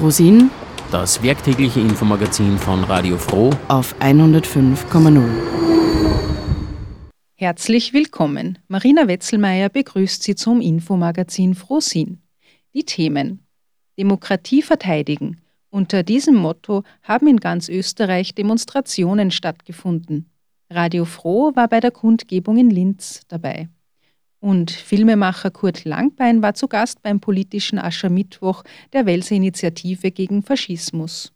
Frosin, das werktägliche Infomagazin von Radio Froh auf 105,0. Herzlich willkommen. Marina Wetzelmeier begrüßt Sie zum Infomagazin Frosin. Die Themen Demokratie verteidigen. Unter diesem Motto haben in ganz Österreich Demonstrationen stattgefunden. Radio Froh war bei der Kundgebung in Linz dabei. Und Filmemacher Kurt Langbein war zu Gast beim politischen Aschermittwoch der Welser Initiative gegen Faschismus.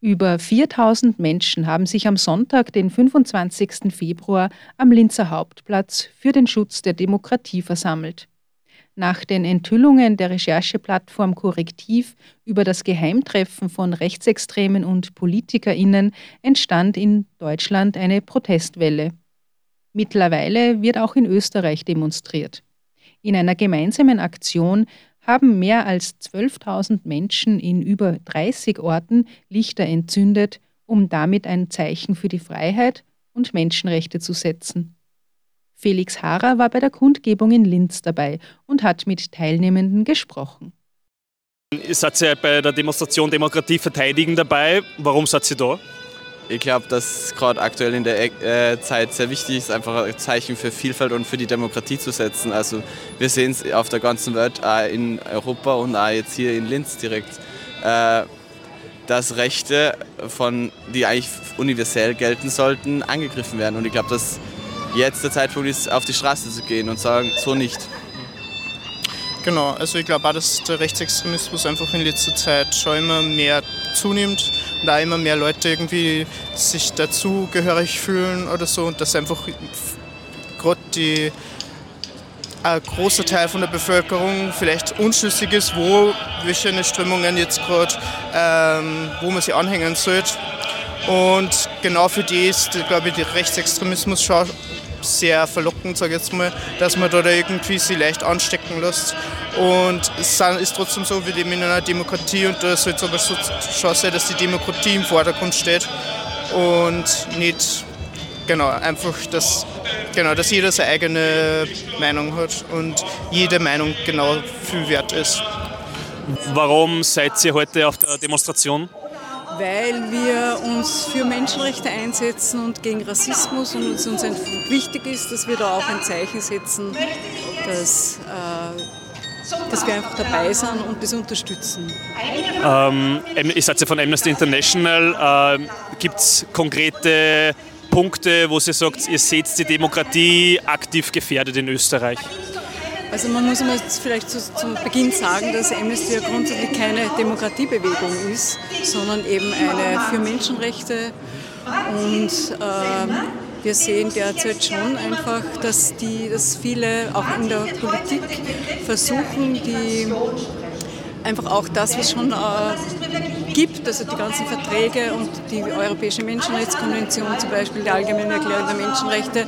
Über 4000 Menschen haben sich am Sonntag, den 25. Februar, am Linzer Hauptplatz für den Schutz der Demokratie versammelt. Nach den Enthüllungen der Rechercheplattform Korrektiv über das Geheimtreffen von Rechtsextremen und PolitikerInnen entstand in Deutschland eine Protestwelle. Mittlerweile wird auch in Österreich demonstriert. In einer gemeinsamen Aktion haben mehr als 12.000 Menschen in über 30 Orten Lichter entzündet, um damit ein Zeichen für die Freiheit und Menschenrechte zu setzen. Felix Haarer war bei der Kundgebung in Linz dabei und hat mit Teilnehmenden gesprochen. Ihr seid ja bei der Demonstration Demokratie verteidigen dabei. Warum seid ihr da? Ich glaube, dass gerade aktuell in der äh, Zeit sehr wichtig ist, einfach ein Zeichen für Vielfalt und für die Demokratie zu setzen. Also wir sehen es auf der ganzen Welt, auch in Europa und auch jetzt hier in Linz direkt, äh, dass Rechte, von, die eigentlich universell gelten sollten, angegriffen werden. Und ich glaube, dass jetzt der Zeitpunkt ist, auf die Straße zu gehen und sagen, so nicht. Genau, also ich glaube auch, dass der Rechtsextremismus einfach in letzter Zeit schon immer mehr zunimmt und auch immer mehr Leute irgendwie sich dazugehörig fühlen oder so und dass einfach gerade die ein großer Teil von der Bevölkerung vielleicht unschlüssig ist, wo welche Strömungen jetzt gerade, ähm, wo man sie anhängen sollte. Und genau für die ist, glaube ich, der Rechtsextremismus schon sehr verlockend, sage ich jetzt mal, dass man da irgendwie sie leicht anstecken lässt. Und es ist trotzdem so, wir leben in einer Demokratie und da soll es aber schon sein, dass die Demokratie im Vordergrund steht und nicht, genau, einfach, dass, genau, dass jeder seine eigene Meinung hat und jede Meinung genau viel wert ist. Warum seid ihr heute auf der Demonstration? weil wir uns für Menschenrechte einsetzen und gegen Rassismus und es uns wichtig ist, dass wir da auch ein Zeichen setzen, dass, äh, dass wir einfach dabei sind und das unterstützen. Ähm, ihr seid ja von Amnesty International. Ähm, Gibt es konkrete Punkte, wo Sie sagt, ihr seht die Demokratie aktiv gefährdet in Österreich? Also man muss immer vielleicht zu, zum Beginn sagen, dass Amnesty ja grundsätzlich keine Demokratiebewegung ist, sondern eben eine für Menschenrechte. Und äh, wir sehen derzeit schon einfach, dass, die, dass viele auch in der Politik versuchen, die einfach auch das, was schon äh, gibt, also die ganzen Verträge und die Europäische Menschenrechtskonvention zum Beispiel, die Allgemeine Erklärung der Menschenrechte,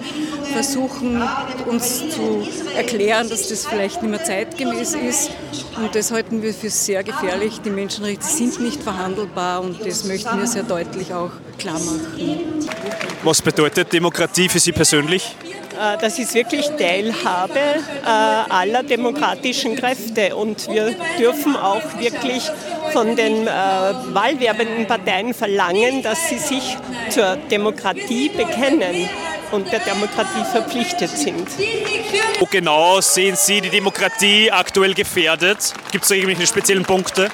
versuchen uns zu erklären, dass das vielleicht nicht mehr zeitgemäß ist. Und das halten wir für sehr gefährlich. Die Menschenrechte sind nicht verhandelbar und das möchten wir sehr deutlich auch klar machen. Was bedeutet Demokratie für Sie persönlich? Äh, das ist wirklich Teilhabe äh, aller demokratischen Kräfte und wir dürfen auch wirklich von den äh, wahlwerbenden Parteien verlangen, dass sie sich zur Demokratie bekennen und der Demokratie verpflichtet sind. Wo genau sehen Sie die Demokratie aktuell gefährdet? Gibt es da irgendwelche speziellen Punkte?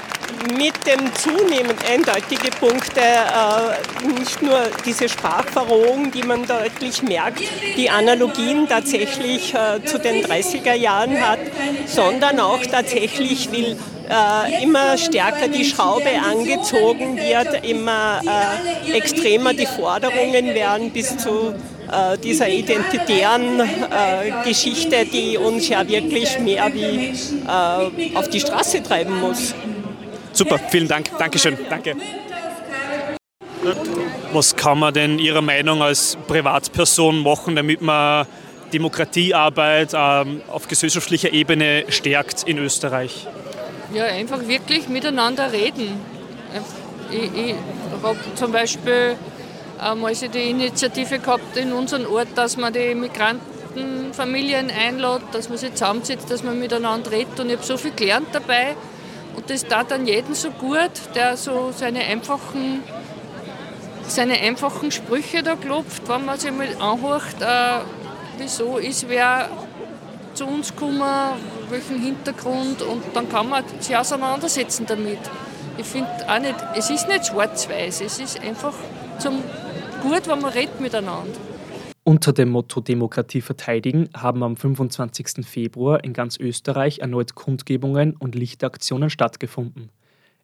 mit dem zunehmend eindeutige Punkte, äh, nicht nur diese Sprachverrohung, die man deutlich merkt, die Analogien tatsächlich äh, zu den 30er Jahren hat, sondern auch tatsächlich will äh, immer stärker die Schraube angezogen wird, immer äh, extremer die Forderungen werden bis zu äh, dieser identitären äh, Geschichte, die uns ja wirklich mehr wie äh, auf die Straße treiben muss. Super, vielen Dank. Dankeschön. Danke. Was kann man denn Ihrer Meinung als Privatperson machen, damit man Demokratiearbeit ähm, auf gesellschaftlicher Ebene stärkt in Österreich? Ja, einfach wirklich miteinander reden. Ich, ich habe zum Beispiel einmal die Initiative gehabt in unserem Ort, dass man die Migrantenfamilien einlädt, dass man sich zusammensetzt, dass man miteinander redet. Und ich habe so viel gelernt dabei Und das tat dann jeden so gut, der so seine einfachen, seine einfachen Sprüche da klopft, wenn man sich mal anhört, äh, wieso ist wer zu uns gekommen, welchen Hintergrund und dann kann man sich auseinandersetzen damit. Ich finde auch nicht, es ist nicht schwarz-weiß, es ist einfach zum gut, wenn man redet miteinander. Unter dem Motto Demokratie verteidigen haben am 25. Februar in ganz Österreich erneut Kundgebungen und Lichtaktionen stattgefunden.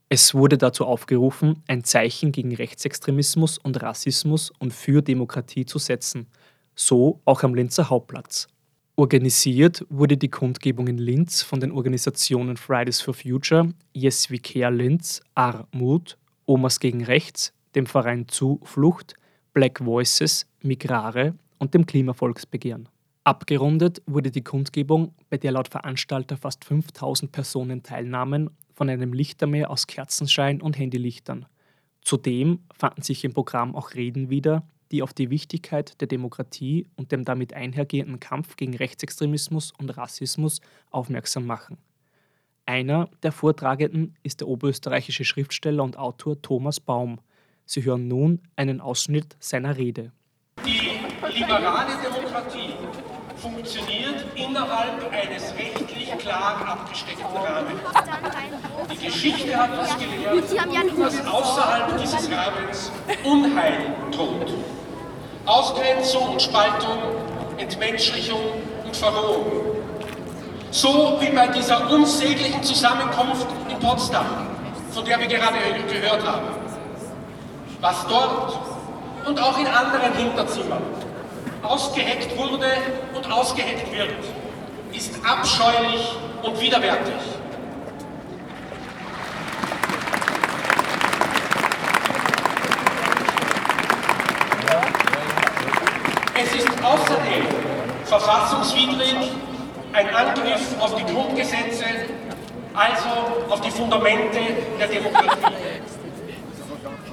Es wurde dazu aufgerufen, ein Zeichen gegen Rechtsextremismus und Rassismus und für Demokratie zu setzen, so auch am Linzer Hauptplatz. Organisiert wurde die Kundgebung in Linz von den Organisationen Fridays for Future, Yes We Care Linz, Armut, Omas gegen Rechts, dem Verein Zuflucht, Black Voices, Migrare und dem Klimavolksbegehren. Abgerundet wurde die Kundgebung, bei der laut Veranstalter fast 5000 Personen teilnahmen, von einem Lichtermeer aus Kerzenschein und Handylichtern. Zudem fanden sich im Programm auch Reden wieder, die auf die Wichtigkeit der Demokratie und dem damit einhergehenden Kampf gegen Rechtsextremismus und Rassismus aufmerksam machen. Einer der Vortragenden ist der oberösterreichische Schriftsteller und Autor Thomas Baum. Sie hören nun einen Ausschnitt seiner Rede. Die liberale Demokratie funktioniert innerhalb eines rechtlich klar abgesteckten Rahmens. Die Geschichte hat uns gelehrt, dass außerhalb dieses Rahmens Unheil droht. Ausgrenzung und Spaltung, Entmenschlichung und Verrohung. So wie bei dieser unsäglichen Zusammenkunft in Potsdam, von der wir gerade gehört haben. Was dort und auch in anderen Hinterzimmern ausgeheckt wurde und ausgeheckt wird, ist abscheulich und widerwärtig. Es ist außerdem verfassungswidrig ein Angriff auf die Grundgesetze, also auf die Fundamente der Demokratie.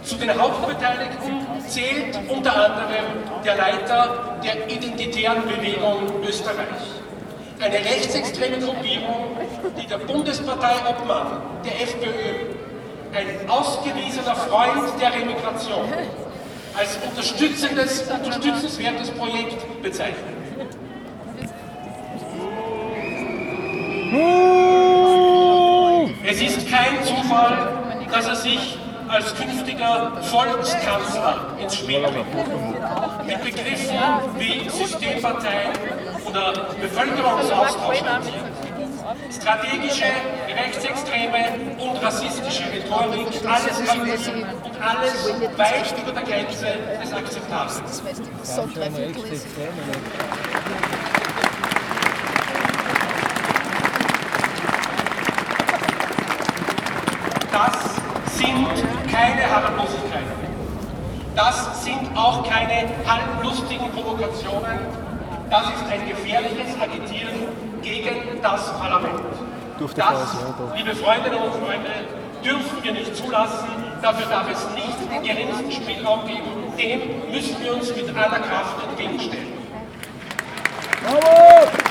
Zu den Hauptbeteiligten zählt unter anderem der Leiter der Identitären Bewegung Österreich. Eine rechtsextreme Gruppierung, die der Bundespartei Obmann, der FPÖ, ein ausgewiesener Freund der Remigration, als unterstützendes, unterstützenswertes Projekt bezeichnet. Es ist kein Zufall, dass er sich als künftiger Volkskanzler ins Spiel bringt. Mit Begriffen wie Systempartei oder Bevölkerungsaustausch strategische, rechtsextreme und rassistische Rhetorik, alles vermissen und alles weit über der Grenze des Akzeptablen. Das sind keine Harmlosigkeiten. Das sind auch keine halblustigen Provokationen. Das ist ein gefährliches Agitieren gegen das Parlament. Das, liebe Freundinnen und Freunde, dürfen wir nicht zulassen. Dafür darf es nicht den geringsten Spielraum geben. Dem müssen wir uns mit aller Kraft entgegenstellen. Bravo!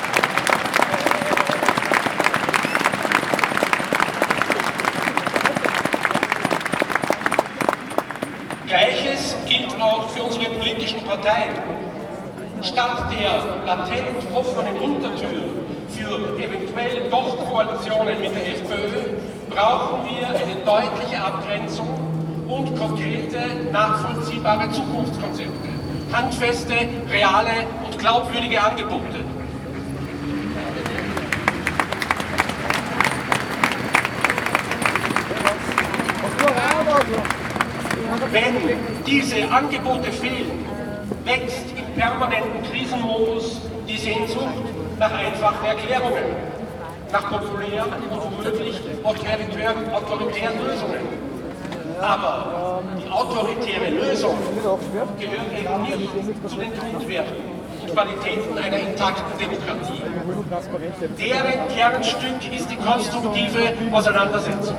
Gleiches gilt auch für unsere politischen Parteien. Statt der latent offenen Untertür für eventuell doch Koalitionen mit der FPÖ brauchen wir eine deutliche Abgrenzung und konkrete, nachvollziehbare Zukunftskonzepte. Handfeste, reale und glaubwürdige Angebote. Wenn diese Angebote fehlen, wächst im permanenten Krisenmodus die Sehnsucht nach einfachen Erklärungen, nach populären und womöglich autoritären, autoritären Lösungen. Aber die autoritäre Lösung gehört eben nicht zu den Grundwerten und Qualitäten einer intakten Demokratie. Deren Kernstück ist die konstruktive Auseinandersetzung,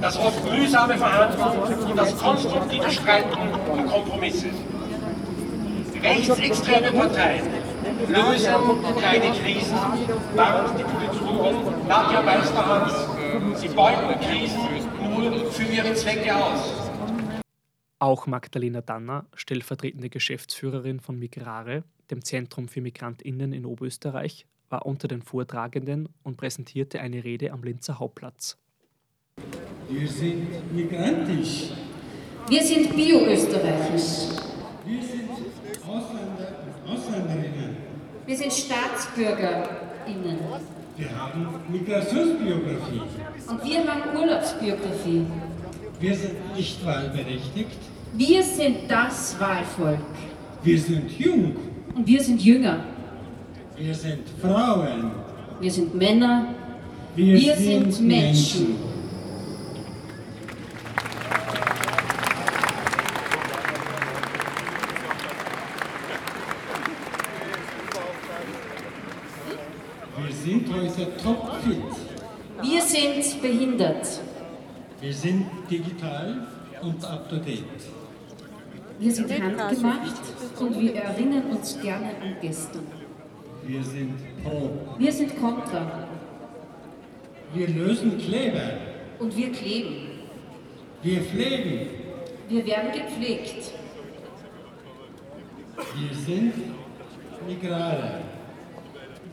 das oft mühsame Verhandeln und das konstruktive Streiten und Kompromisse. Rechtsextreme Parteien lösen keine Krisen, warnt die Politologin Nadja Meisterhans Sie beuten Krisen nur für ihre Zwecke aus. Auch Magdalena Danner, stellvertretende Geschäftsführerin von Migrare, dem Zentrum für MigrantInnen in Oberösterreich, war unter den Vortragenden und präsentierte eine Rede am Linzer Hauptplatz. Wir sind migrantisch. Wir sind bio-österreichisch. Wir sind Ausländerinnen. Wir sind StaatsbürgerInnen. Wir haben Migrationsbiografie. Und wir haben Urlaubsbiografie. Wir sind nicht wahlberechtigt. Wir sind das Wahlvolk. Wir sind jung. Und wir sind jünger. Wir sind Frauen. Wir sind Männer. Wir, wir sind, sind, Menschen. Menschen. Wir sind heute topfit. Wir sind behindert. Wir sind digital und up to date. Wir sind handgemacht und wir erinnern uns gerne an gestern. Wir sind pro. Wir sind kontra. Wir lösen Kleber. Und wir kleben. Wir pflegen. Wir werden gepflegt. Wir sind Migrale.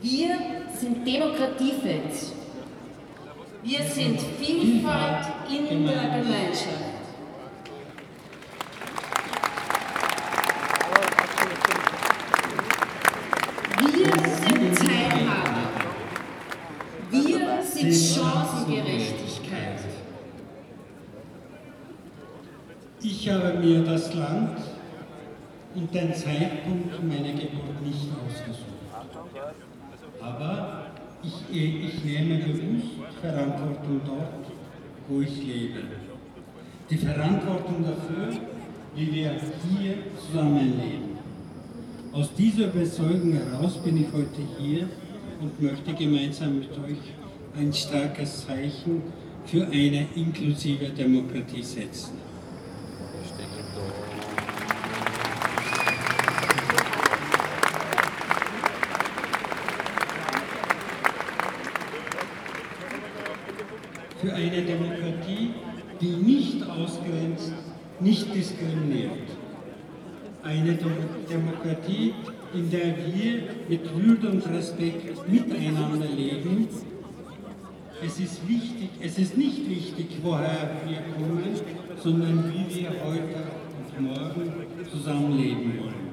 Wir sind Demokratiefans. Wir sind Vielfalt in der Gemeinschaft. Wir sind Teilhabe. Wir sind Chancengerechtigkeit. Ich habe mir das Land und den Zeitpunkt meiner Geburt nicht ausgesucht. Aber ich, ich nehme bewusst Verantwortung dort, wo ich lebe. Die Verantwortung dafür, wie wir hier zusammenleben. Aus dieser Überzeugung heraus bin ich heute hier und möchte gemeinsam mit euch ein starkes Zeichen für eine inklusive Demokratie setzen. Für eine Demokratie, die nicht ausgrenzt, nicht diskriminiert. Eine Demokratie, in der wir mit Würde und Respekt miteinander leben. Es ist, wichtig, es ist nicht wichtig, woher wir kommen, sondern wie wir heute und morgen zusammenleben wollen.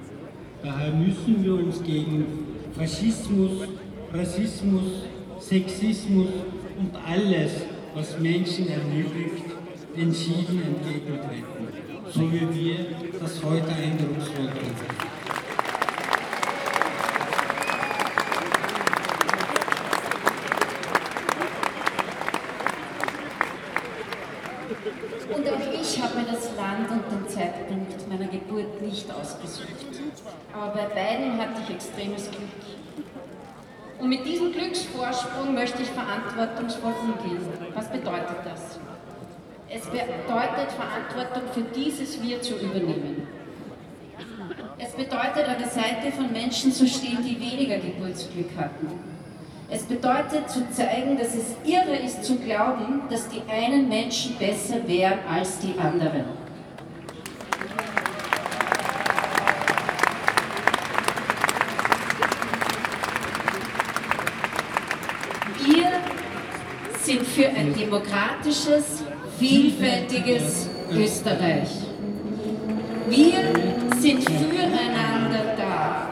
Daher müssen wir uns gegen Faschismus, Rassismus, Sexismus und alles, was Menschen erniedrigt, entschieden entgegentreten, so wie wir das heute eindrucksvoll tun. Und auch ich habe mir das Land und den Zeitpunkt meiner Geburt nicht ausgesucht. Aber bei beiden hatte ich extremes Glück. Und mit diesem Glücksvorsprung möchte ich verantwortungsvoll umgehen. Was bedeutet das? Es bedeutet, Verantwortung für dieses Wir zu übernehmen. Es bedeutet, an der Seite von Menschen zu stehen, die weniger Geburtsglück hatten. Es bedeutet zu zeigen, dass es irre ist zu glauben, dass die einen Menschen besser wären als die anderen. Für ein demokratisches, vielfältiges Österreich. Wir sind füreinander da.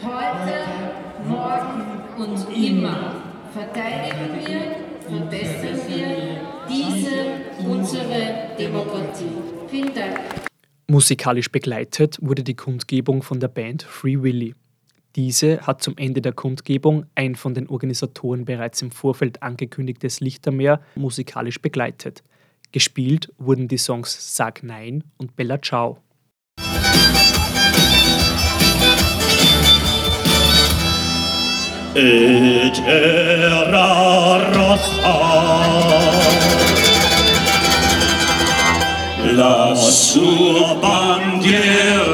Heute, morgen und immer verteidigen wir, verbessern wir diese, unsere Demokratie. Vielen Dank. Musikalisch begleitet wurde die Kundgebung von der Band Free Willy. Diese hat zum Ende der Kundgebung ein von den Organisatoren bereits im Vorfeld angekündigtes Lichtermeer musikalisch begleitet. Gespielt wurden die Songs Sag Nein und Bella Ciao. La sua bandiera.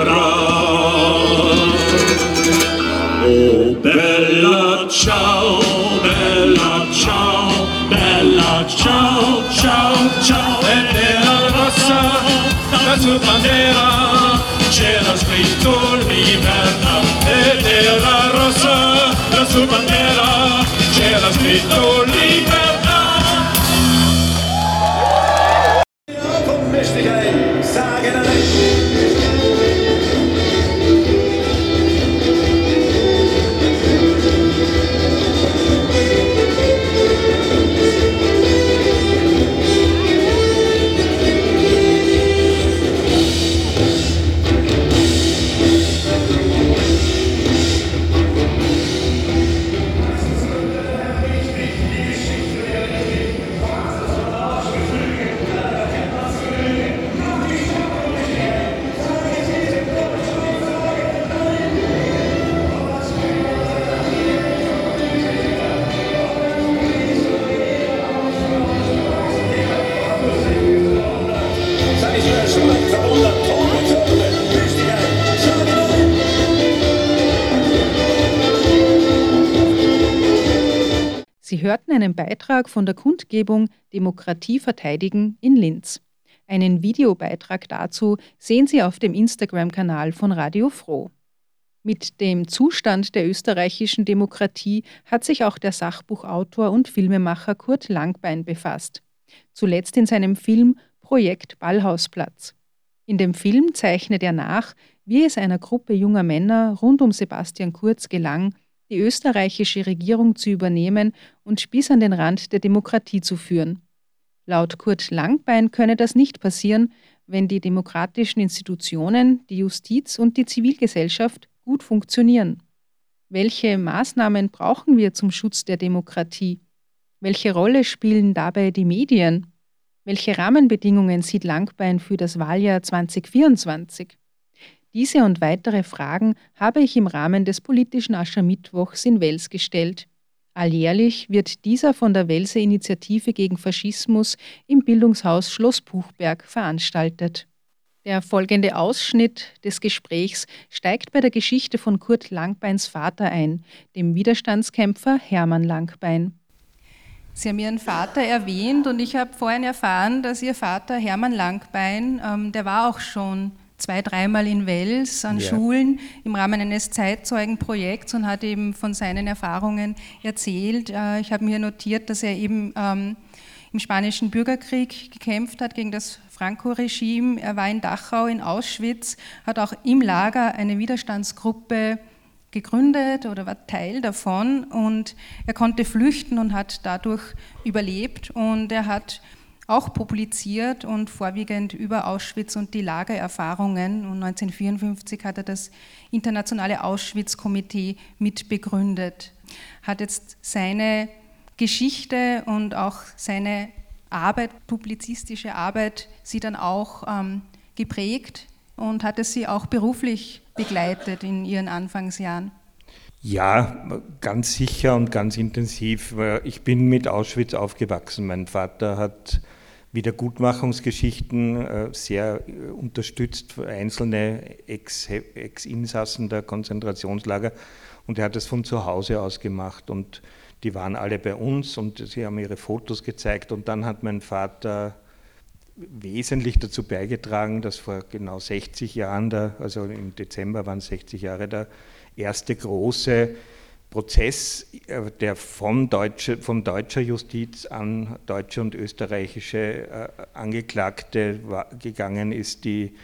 Bella ciao, bella ciao, bella ciao, ciao, ciao, ed era rossa la sua bandiera, c'era scritto libertà, ed era rossa la sua bandiera, c'era scritto einen Beitrag von der Kundgebung Demokratie verteidigen in Linz. Einen Videobeitrag dazu sehen Sie auf dem Instagram-Kanal von Radio Froh. Mit dem Zustand der österreichischen Demokratie hat sich auch der Sachbuchautor und Filmemacher Kurt Langbein befasst. Zuletzt in seinem Film Projekt Ballhausplatz. In dem Film zeichnet er nach, wie es einer Gruppe junger Männer rund um Sebastian Kurz gelang, die österreichische Regierung zu übernehmen und bis an den Rand der Demokratie zu führen. Laut Kurt Langbein könne das nicht passieren, wenn die demokratischen Institutionen, die Justiz und die Zivilgesellschaft gut funktionieren. Welche Maßnahmen brauchen wir zum Schutz der Demokratie? Welche Rolle spielen dabei die Medien? Welche Rahmenbedingungen sieht Langbein für das Wahljahr 2024? Diese und weitere Fragen habe ich im Rahmen des politischen Aschermittwochs in Wels gestellt. Alljährlich wird dieser von der Welser Initiative gegen Faschismus im Bildungshaus Schloss Buchberg veranstaltet. Der folgende Ausschnitt des Gesprächs steigt bei der Geschichte von Kurt Langbeins Vater ein, dem Widerstandskämpfer Hermann Langbein. Sie haben Ihren Vater erwähnt und ich habe vorhin erfahren, dass Ihr Vater Hermann Langbein, ähm, der war auch schon zwei, dreimal in Wels an ja. Schulen im Rahmen eines Zeitzeugenprojekts und hat eben von seinen Erfahrungen erzählt. Äh, ich habe mir notiert, dass er eben ähm, im Spanischen Bürgerkrieg gekämpft hat gegen das Franco-Regime. Er war in Dachau, in Auschwitz, hat auch im Lager eine Widerstandsgruppe gegründet oder war Teil davon und er konnte flüchten und hat dadurch überlebt und er hat auch publiziert und vorwiegend über Auschwitz und die Lagererfahrungen. Und 1954 hat er das Internationale Auschwitz-Komitee mitbegründet. Hat jetzt seine Geschichte und auch seine Arbeit, publizistische Arbeit, sie dann auch ähm, geprägt und hat es sie auch beruflich begleitet in ihren Anfangsjahren. Ja, ganz sicher und ganz intensiv. Ich bin mit Auschwitz aufgewachsen. Mein Vater hat Wiedergutmachungsgeschichten äh, sehr äh, unterstützt, einzelne Ex-Insassen der Konzentrationslager. Und er hat es von zu Hause aus gemacht. Und die waren alle bei uns und sie haben ihre Fotos gezeigt. Und dann hat mein Vater wesentlich dazu beigetragen, dass vor genau 60 Jahren, der, also im Dezember waren 60 Jahre, der erste große Prozess, äh, der von, Deutsche, von deutscher Justiz an deutsche und österreichische äh, Angeklagte gegangen ist, die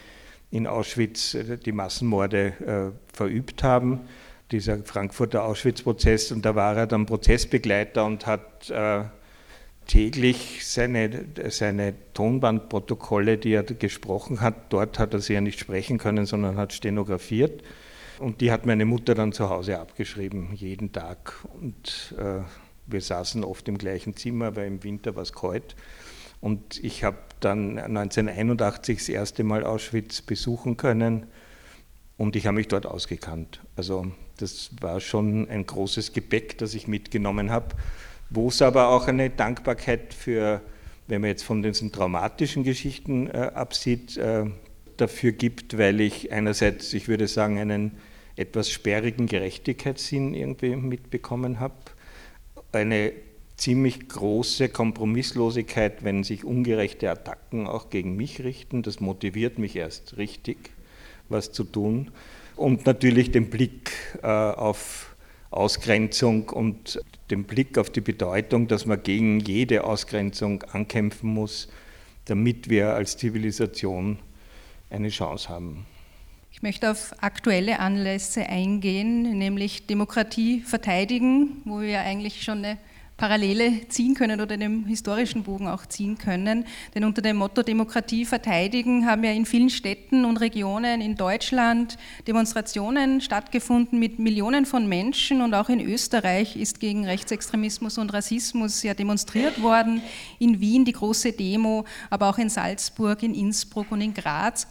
in Auschwitz äh, die Massenmorde verübt haben. Dieser Frankfurter Auschwitz-Prozess. Und da war er dann Prozessbegleiter und hat täglich seine, seine Tonbandprotokolle, die er gesprochen hat, dort hat er sie ja nicht sprechen können, sondern hat stenografiert und die hat meine Mutter dann zu Hause abgeschrieben, jeden Tag. Und äh, wir saßen oft im gleichen Zimmer, weil im Winter war es kalt. Und ich habe dann 1981 das erste Mal Auschwitz besuchen können und ich habe mich dort ausgekannt. Also das war schon ein großes Gepäck, das ich mitgenommen habe, wo es aber auch eine Dankbarkeit für, wenn man jetzt von diesen traumatischen Geschichten äh, absieht, äh, dafür gibt, weil ich einerseits, ich würde sagen, einen etwas sperrigen Gerechtigkeitssinn irgendwie mitbekommen habe. Eine ziemlich große Kompromisslosigkeit, wenn sich ungerechte Attacken auch gegen mich richten. Das motiviert mich erst richtig, was zu tun. Und natürlich den Blick äh, auf Ausgrenzung und den Blick auf die Bedeutung, dass man gegen jede Ausgrenzung ankämpfen muss, damit wir als Zivilisation eine Chance haben. Ich möchte auf aktuelle Anlässe eingehen, nämlich Demokratie verteidigen, wo wir eigentlich schon eine Parallele ziehen können oder den historischen Bogen auch ziehen können. Denn unter dem Motto Demokratie verteidigen haben ja in vielen Städten und Regionen in Deutschland Demonstrationen stattgefunden mit Millionen von Menschen und auch in Österreich ist gegen Rechtsextremismus und Rassismus ja demonstriert worden. In Wien die große Demo, aber auch in Salzburg, in Innsbruck und in Graz.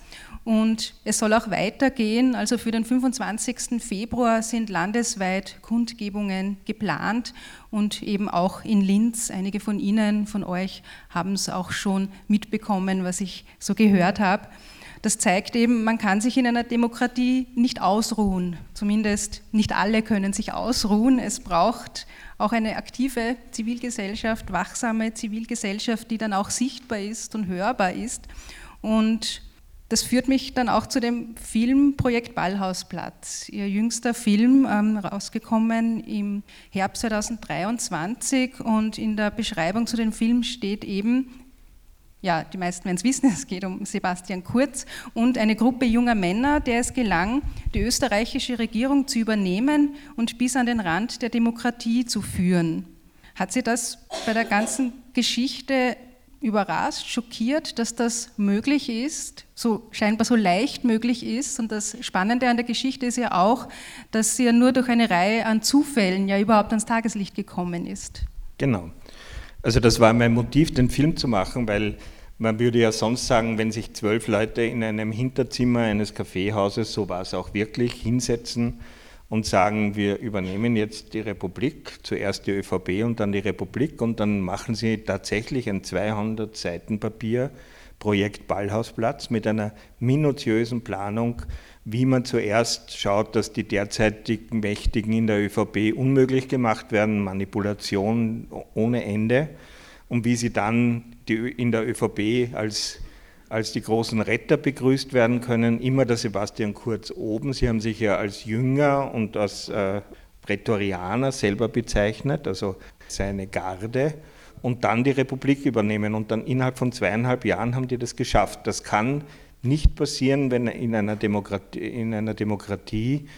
Und es soll auch weitergehen. Also für den 25. Februar sind landesweit Kundgebungen geplant und eben auch in Linz. Einige von Ihnen, von euch haben es auch schon mitbekommen, was ich so gehört habe. Das zeigt eben, man kann sich in einer Demokratie nicht ausruhen. Zumindest nicht alle können sich ausruhen. Es braucht auch eine aktive Zivilgesellschaft, wachsame Zivilgesellschaft, die dann auch sichtbar ist und hörbar ist. Und das führt mich dann auch zu dem Filmprojekt Ballhausplatz. Ihr jüngster Film, ähm, rausgekommen im Herbst 2023 und in der Beschreibung zu dem Film steht eben, ja, die meisten werden es wissen, es geht um Sebastian Kurz und eine Gruppe junger Männer, der es gelang, die österreichische Regierung zu übernehmen und bis an den Rand der Demokratie zu führen. Hat Sie das bei der ganzen Geschichte überrascht, schockiert, dass das möglich ist, so scheinbar so leicht möglich ist. Und das Spannende an der Geschichte ist ja auch, dass sie ja nur durch eine Reihe an Zufällen ja überhaupt ans Tageslicht gekommen ist. Genau. Also das war mein Motiv, den Film zu machen, weil man würde ja sonst sagen, wenn sich zwölf Leute in einem Hinterzimmer eines Kaffeehauses, so war es auch wirklich, hinsetzen und sagen, wir übernehmen jetzt die Republik, zuerst die ÖVP und dann die Republik und dann machen sie tatsächlich ein 200 Seiten Papier Projekt Ballhausplatz mit einer minutiösen Planung, wie man zuerst schaut, dass die derzeitigen Mächtigen in der ÖVP unmöglich gemacht werden, Manipulation ohne Ende und wie sie dann die, in der ÖVP als als die großen Retter begrüßt werden können, immer der Sebastian Kurz oben. Sie haben sich ja als Jünger und als äh, Prätorianer selber bezeichnet, also seine Garde, und dann die Republik übernehmen. Und dann innerhalb von zweieinhalb Jahren haben die das geschafft. Das kann nicht passieren, wenn in einer Demokratie, in einer Demokratie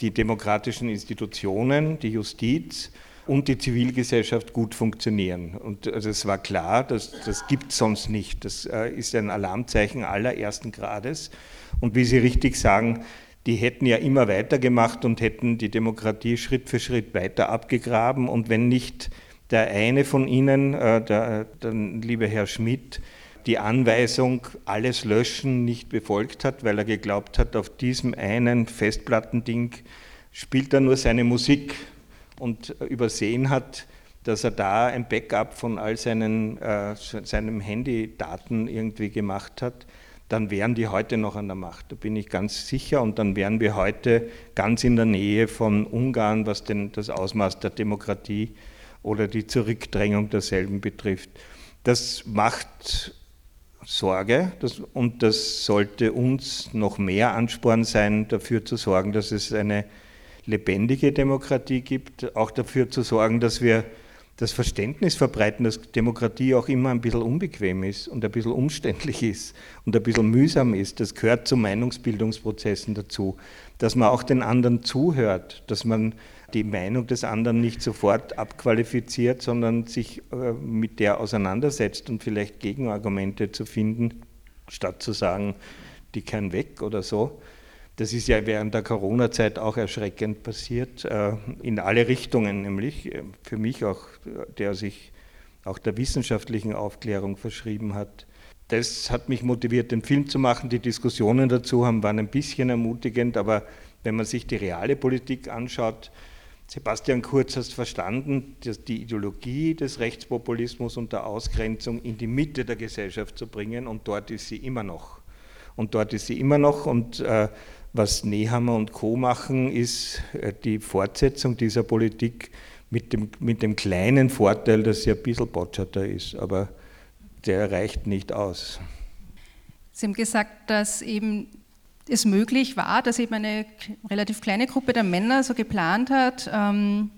die demokratischen Institutionen, die Justiz, und die Zivilgesellschaft gut funktionieren. Und also es war klar, dass, das gibt es sonst nicht. Das äh, ist ein Alarmzeichen allerersten Grades. Und wie Sie richtig sagen, die hätten ja immer weitergemacht und hätten die Demokratie Schritt für Schritt weiter abgegraben. Und wenn nicht der eine von Ihnen, äh, der, der liebe Herr Schmidt, die Anweisung, alles löschen, nicht befolgt hat, weil er geglaubt hat, auf diesem einen Festplattending spielt er nur seine Musik und übersehen hat, dass er da ein Backup von all seinen äh, seinem Handydaten irgendwie gemacht hat, dann wären die heute noch an der Macht. Da bin ich ganz sicher. Und dann wären wir heute ganz in der Nähe von Ungarn, was denn das Ausmaß der Demokratie oder die Zurückdrängung derselben betrifft. Das macht Sorge das, und das sollte uns noch mehr Ansporn sein, dafür zu sorgen, dass es eine lebendige Demokratie gibt, auch dafür zu sorgen, dass wir das Verständnis verbreiten, dass Demokratie auch immer ein bisschen unbequem ist und ein bisschen umständlich ist und ein bisschen mühsam ist. Das gehört zu Meinungsbildungsprozessen dazu, dass man auch den anderen zuhört, dass man die Meinung des anderen nicht sofort abqualifiziert, sondern sich äh, mit der auseinandersetzt und vielleicht Gegenargumente zu finden, statt zu sagen, die kehren weg oder so. Das ist ja während der Corona-Zeit auch erschreckend passiert, äh, in alle Richtungen, nämlich äh, für mich auch, der sich auch der wissenschaftlichen Aufklärung verschrieben hat. Das hat mich motiviert, den Film zu machen. Die Diskussionen dazu haben, waren ein bisschen ermutigend, aber wenn man sich die reale Politik anschaut, Sebastian Kurz hat verstanden, dass die Ideologie des Rechtspopulismus und der Ausgrenzung in die Mitte der Gesellschaft zu bringen und dort ist sie immer noch. Und dort ist sie immer noch und äh, was Nehammer und Co. machen, ist äh, die Fortsetzung dieser Politik mit dem, mit dem kleinen Vorteil, dass sie ein bisschen botscherter ist, aber der reicht nicht aus. Sie haben gesagt, dass eben es möglich war, dass eben eine relativ kleine Gruppe der Männer so geplant hat, ähm,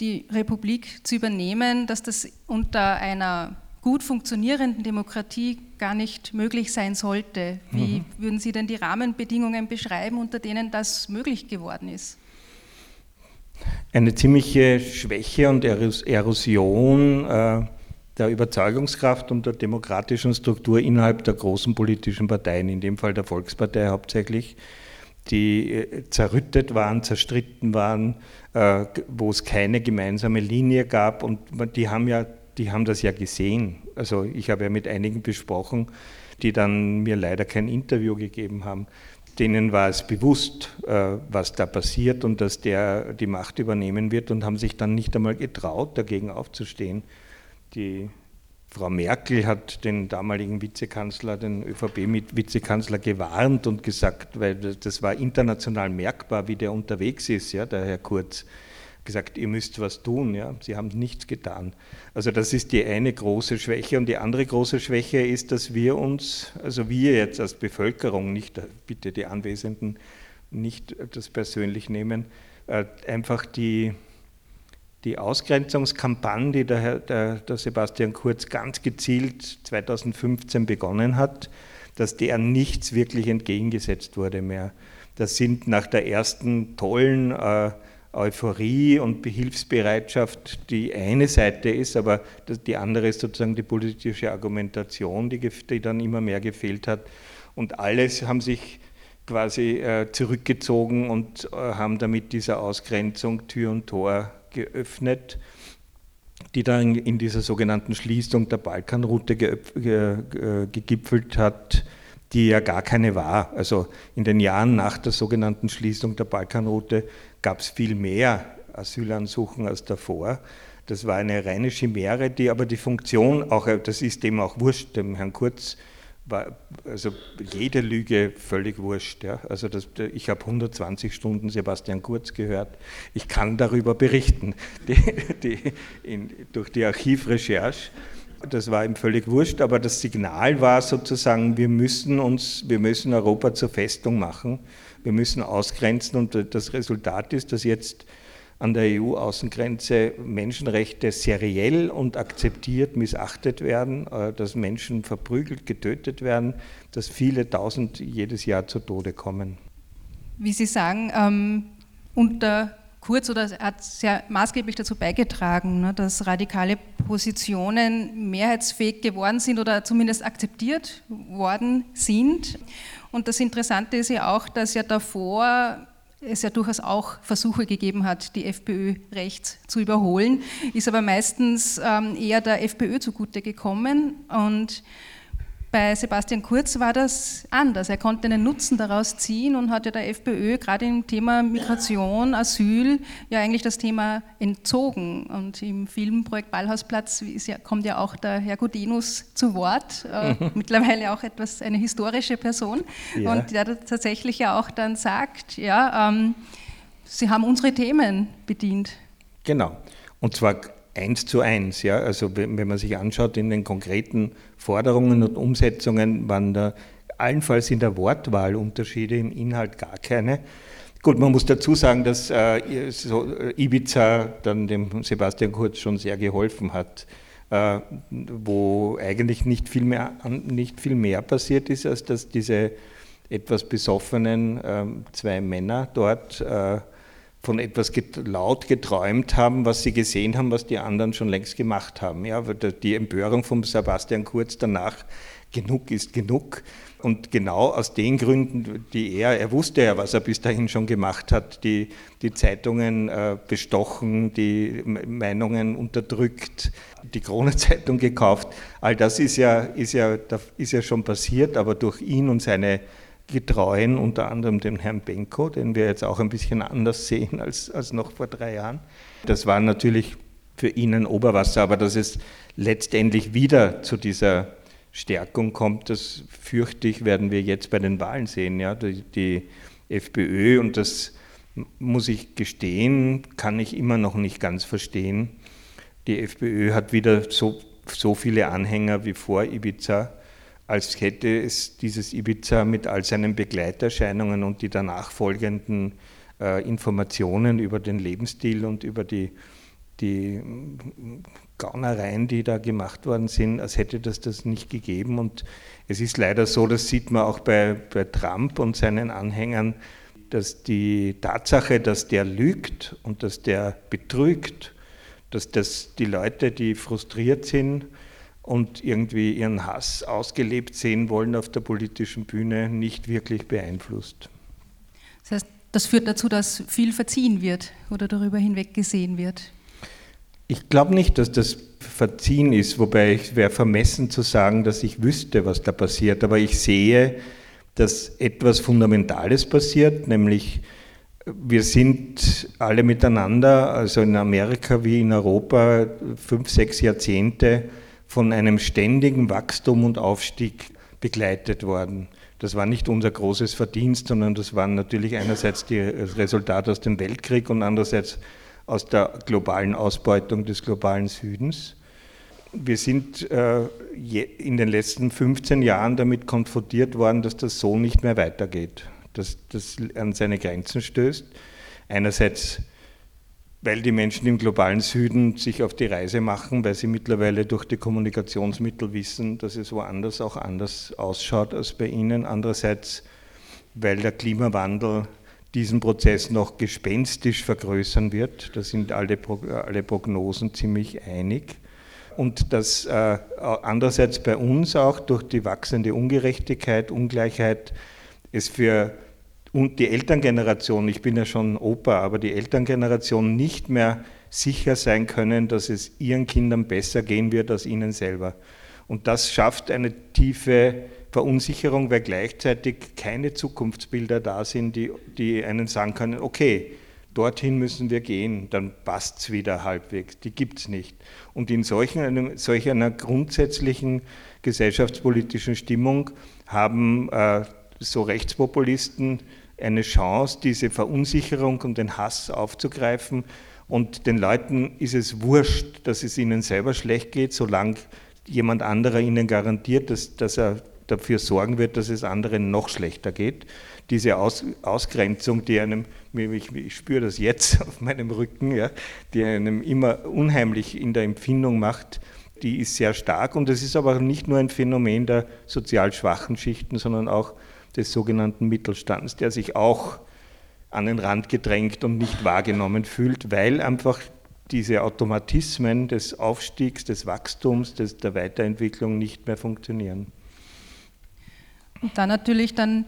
die Republik zu übernehmen, dass das unter einer gut funktionierenden Demokratie gar nicht möglich sein sollte. Wie mhm. würden Sie denn die Rahmenbedingungen beschreiben, unter denen das möglich geworden ist? Eine ziemliche Schwäche und Erosion äh, der Überzeugungskraft und der demokratischen Struktur innerhalb der großen politischen Parteien, in dem Fall der Volkspartei hauptsächlich, die äh, zerrüttet waren, zerstritten waren, äh, wo es keine gemeinsame Linie gab und die haben ja die haben das ja gesehen. Also ich habe ja mit einigen besprochen, die dann mir leider kein Interview gegeben haben. Denen war es bewusst, äh, was da passiert und dass der die Macht übernehmen wird und haben sich dann nicht einmal getraut, dagegen aufzustehen. Die Frau Merkel hat den damaligen Vizekanzler, den ÖVP-Vizekanzler gewarnt und gesagt, weil das war international merkbar, wie der unterwegs ist, ja, der Herr Kurz gesagt, ihr müsst was tun. Ja? Sie haben nichts getan. Also das ist die eine große Schwäche. Und die andere große Schwäche ist, dass wir uns, also wir jetzt als Bevölkerung, nicht bitte die Anwesenden nicht das persönlich nehmen, äh, einfach die, die Ausgrenzungskampagne, die der, der, der Sebastian Kurz ganz gezielt 2015 begonnen hat, dass der nichts wirklich entgegengesetzt wurde mehr. Das sind nach der ersten tollen äh, Euphorie und Behilfsbereitschaft die eine Seite ist, aber die andere ist sozusagen die politische Argumentation, die, dann immer mehr gefehlt hat. Und alles haben sich quasi äh, zurückgezogen und äh, haben damit dieser Ausgrenzung Tür und Tor geöffnet, die dann in dieser sogenannten Schließung der Balkanroute ge ge gegipfelt hat, die ja gar keine war. Also in den Jahren nach der sogenannten Schließung der Balkanroute gab es viel mehr Asylansuchen als davor. Das war eine reine Chimäre, die aber die Funktion, auch, das ist dem auch wurscht, dem Herrn Kurz war also jede Lüge völlig wurscht. Ja. Also das, ich habe 120 Stunden Sebastian Kurz gehört. Ich kann darüber berichten die, die, in, durch die Archivrecherche. Das war ihm völlig wurscht, aber das Signal war sozusagen, wir müssen uns, wir müssen Europa zur Festung machen wir müssen ausgrenzen und das Resultat ist, dass jetzt an der EU-Außengrenze Menschenrechte seriell und akzeptiert missachtet werden, äh, dass Menschen verprügelt, getötet werden, dass viele tausend jedes Jahr zu Tode kommen. Wie Sie sagen, ähm, unter Kurz oder hat sehr maßgeblich dazu beigetragen, ne, dass radikale Positionen mehrheitsfähig geworden sind oder zumindest akzeptiert worden sind. Und das Interessante ist ja auch, dass ja davor es ja durchaus auch Versuche gegeben hat, die FPÖ rechts zu überholen, ist aber meistens ähm, eher der FPÖ zugute gekommen und bei Sebastian Kurz war das anders. Er konnte einen Nutzen daraus ziehen und hat ja der FPÖ gerade im Thema Migration, Asyl ja eigentlich das Thema entzogen. Und im Filmprojekt Ballhausplatz ja, kommt ja auch der Herr Godinus zu Wort, äh, mittlerweile auch etwas eine historische Person. Ja. Und der tatsächlich ja auch dann sagt, ja, ähm, Sie haben unsere Themen bedient. Genau. Und zwar eins zu eins. Ja? Also wenn man sich anschaut in den konkreten Forderungen und Umsetzungen, waren da allenfalls in der Wortwahl Unterschiede, im Inhalt gar keine. Gut, man muss dazu sagen, dass äh, so äh, Ibiza dann dem Sebastian Kurz schon sehr geholfen hat, äh, wo eigentlich nicht viel, mehr, nicht viel mehr passiert ist, als dass diese etwas besoffenen äh, zwei Männer dort äh, von etwas laut geträumt haben, was sie gesehen haben, was die anderen schon längst gemacht haben. Ja, die Empörung von Sebastian Kurz danach, genug ist genug. Und genau aus den Gründen, die er, er wusste ja, was er bis dahin schon gemacht hat, die, die Zeitungen äh, bestochen, die Meinungen unterdrückt, die Krone-Zeitung gekauft. All das ist ja, ist, ja, ist ja schon passiert, aber durch ihn und seine Getreuen, unter anderem den Herrn Benko, den wir jetzt auch ein bisschen anders sehen als, als noch vor drei Jahren. Das war natürlich für ihn ein Oberwasser, aber dass es letztendlich wieder zu dieser Stärkung kommt, das fürchte ich, werden wir jetzt bei den Wahlen sehen. Ja? Die, die FPÖ und das muss ich gestehen, kann ich immer noch nicht ganz verstehen. Die FPÖ hat wieder so, so viele Anhänger wie vor Ibiza, als hätte es dieses Ibiza mit all seinen Begleiterscheinungen und die danach folgenden äh, Informationen über den Lebensstil und über die, die Gaunereien, die da gemacht worden sind, als hätte das das nicht gegeben. Und es ist leider so, das sieht man auch bei, bei Trump und seinen Anhängern, dass die Tatsache, dass der lügt und dass der betrügt, dass das die Leute, die frustriert sind und irgendwie ihren Hass ausgelebt sehen wollen auf der politischen Bühne, nicht wirklich beeinflusst. Das heißt, das führt dazu, dass viel verziehen wird oder darüber hinweg gesehen wird. Ich glaube nicht, dass das verziehen ist, wobei ich wäre vermessen zu sagen, dass ich wüsste, was da passiert. Aber ich sehe, dass etwas Fundamentales passiert, nämlich wir sind alle miteinander, also in Amerika wie in Europa, fünf, sechs Jahrzehnte von einem ständigen Wachstum und Aufstieg begleitet worden. Das war nicht unser großes Verdienst, sondern das waren natürlich einerseits die Resultate aus dem Weltkrieg und andererseits aus der globalen Ausbeutung des globalen Südens. Wir sind äh, in den letzten 15 Jahren damit konfrontiert worden, dass das so nicht mehr weitergeht, dass das an seine Grenzen stößt. Einerseits, weil die Menschen im globalen Süden sich auf die Reise machen, weil sie mittlerweile durch die Kommunikationsmittel wissen, dass es woanders auch anders ausschaut als bei ihnen. Andererseits, weil der Klimawandel diesen Prozess noch gespenstisch vergrößern wird. Da sind alle, alle Prognosen ziemlich einig und dass äh, andererseits bei uns auch durch die wachsende Ungerechtigkeit, Ungleichheit es für und die Elterngeneration, ich bin ja schon Opa, aber die Elterngeneration nicht mehr sicher sein können, dass es ihren Kindern besser gehen wird als ihnen selber. Und das schafft eine tiefe Verunsicherung, weil gleichzeitig keine Zukunftsbilder da sind, die, die einen sagen können, okay, dorthin müssen wir gehen, dann passt es wieder halbwegs. Die gibt es nicht. Und in solchen, solch einer grundsätzlichen gesellschaftspolitischen Stimmung haben äh, so Rechtspopulisten eine Chance, diese Verunsicherung und den Hass aufzugreifen. Und den Leuten ist es wurscht, dass es ihnen selber schlecht geht, solange jemand anderer ihnen garantiert, dass, dass er dafür sorgen wird, dass es anderen noch schlechter geht. Diese Aus, Ausgrenzung, die einem, ich, ich, spüre das jetzt auf meinem Rücken, ja, die einem immer unheimlich in der Empfindung macht, die ist sehr stark. Und es ist aber nicht nur ein Phänomen der sozial schwachen Schichten, sondern auch des sogenannten Mittelstands, der sich auch an den Rand gedrängt und nicht wahrgenommen fühlt, weil einfach diese Automatismen des Aufstiegs, des Wachstums, des, der Weiterentwicklung nicht mehr funktionieren. Und dann natürlich dann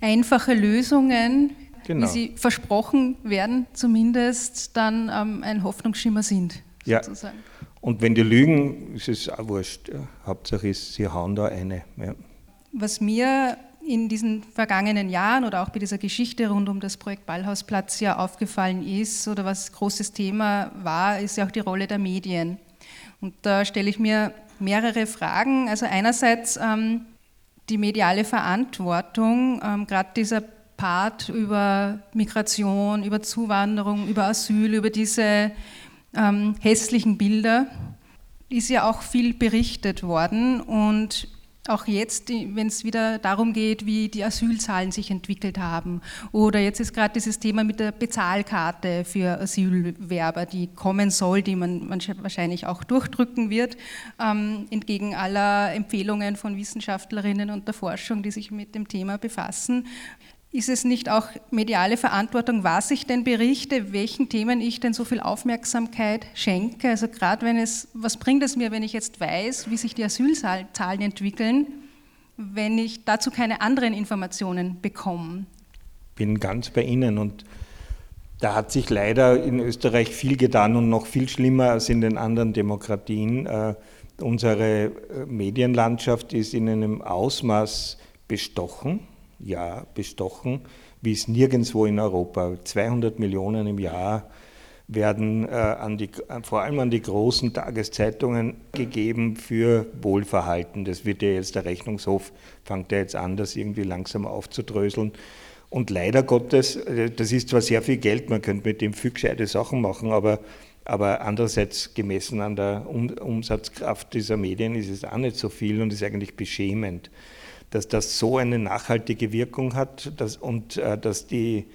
einfache Lösungen, genau. wie sie versprochen werden, zumindest dann ähm, ein Hoffnungsschimmer sind. Sozusagen. Ja. Und wenn die lügen, ist es auch wurscht. Ja. Hauptsache ist, sie hauen da eine. Ja. Was mir in diesen vergangenen Jahren oder auch bei dieser Geschichte rund um das Projekt Ballhausplatz ja aufgefallen ist oder was großes Thema war, ist ja auch die Rolle der Medien. Und da stelle ich mir mehrere Fragen. Also einerseits ähm, die mediale Verantwortung, ähm, gerade dieser Part über Migration, über Zuwanderung, über Asyl, über diese ähm, hässlichen Bilder, ist ja auch viel berichtet worden und auch jetzt, wenn es wieder darum geht, wie die Asylzahlen sich entwickelt haben. Oder jetzt ist gerade dieses Thema mit der Bezahlkarte für Asylwerber, die kommen soll, die man wahrscheinlich auch durchdrücken wird, ähm, entgegen aller Empfehlungen von Wissenschaftlerinnen und der Forschung, die sich mit dem Thema befassen. Ist es nicht auch mediale Verantwortung, was ich denn berichte, welchen Themen ich denn so viel Aufmerksamkeit schenke? Also gerade wenn es, was bringt es mir, wenn ich jetzt weiß, wie sich die Asylzahlen entwickeln, wenn ich dazu keine anderen Informationen bekomme? Bin ganz bei Ihnen und da hat sich leider in Österreich viel getan und noch viel schlimmer als in den anderen Demokratien. Äh, unsere äh, Medienlandschaft ist in einem Ausmaß bestochen Jahr bestochen, wie es nirgendwo in Europa. 200 Millionen im Jahr werden äh, an die, vor allem an die großen Tageszeitungen gegeben für Wohlverhalten. Das wird ja jetzt der Rechnungshof, fängt ja jetzt an, das irgendwie langsam aufzudröseln. Und leider Gottes, äh, das ist zwar sehr viel Geld, man könnte mit dem viel gescheite Sachen machen, aber, aber andererseits gemessen an der Umsatzkraft dieser Medien ist es auch nicht so viel und ist eigentlich beschämend, dass das so eine nachhaltige Wirkung hat dass, und äh, dass die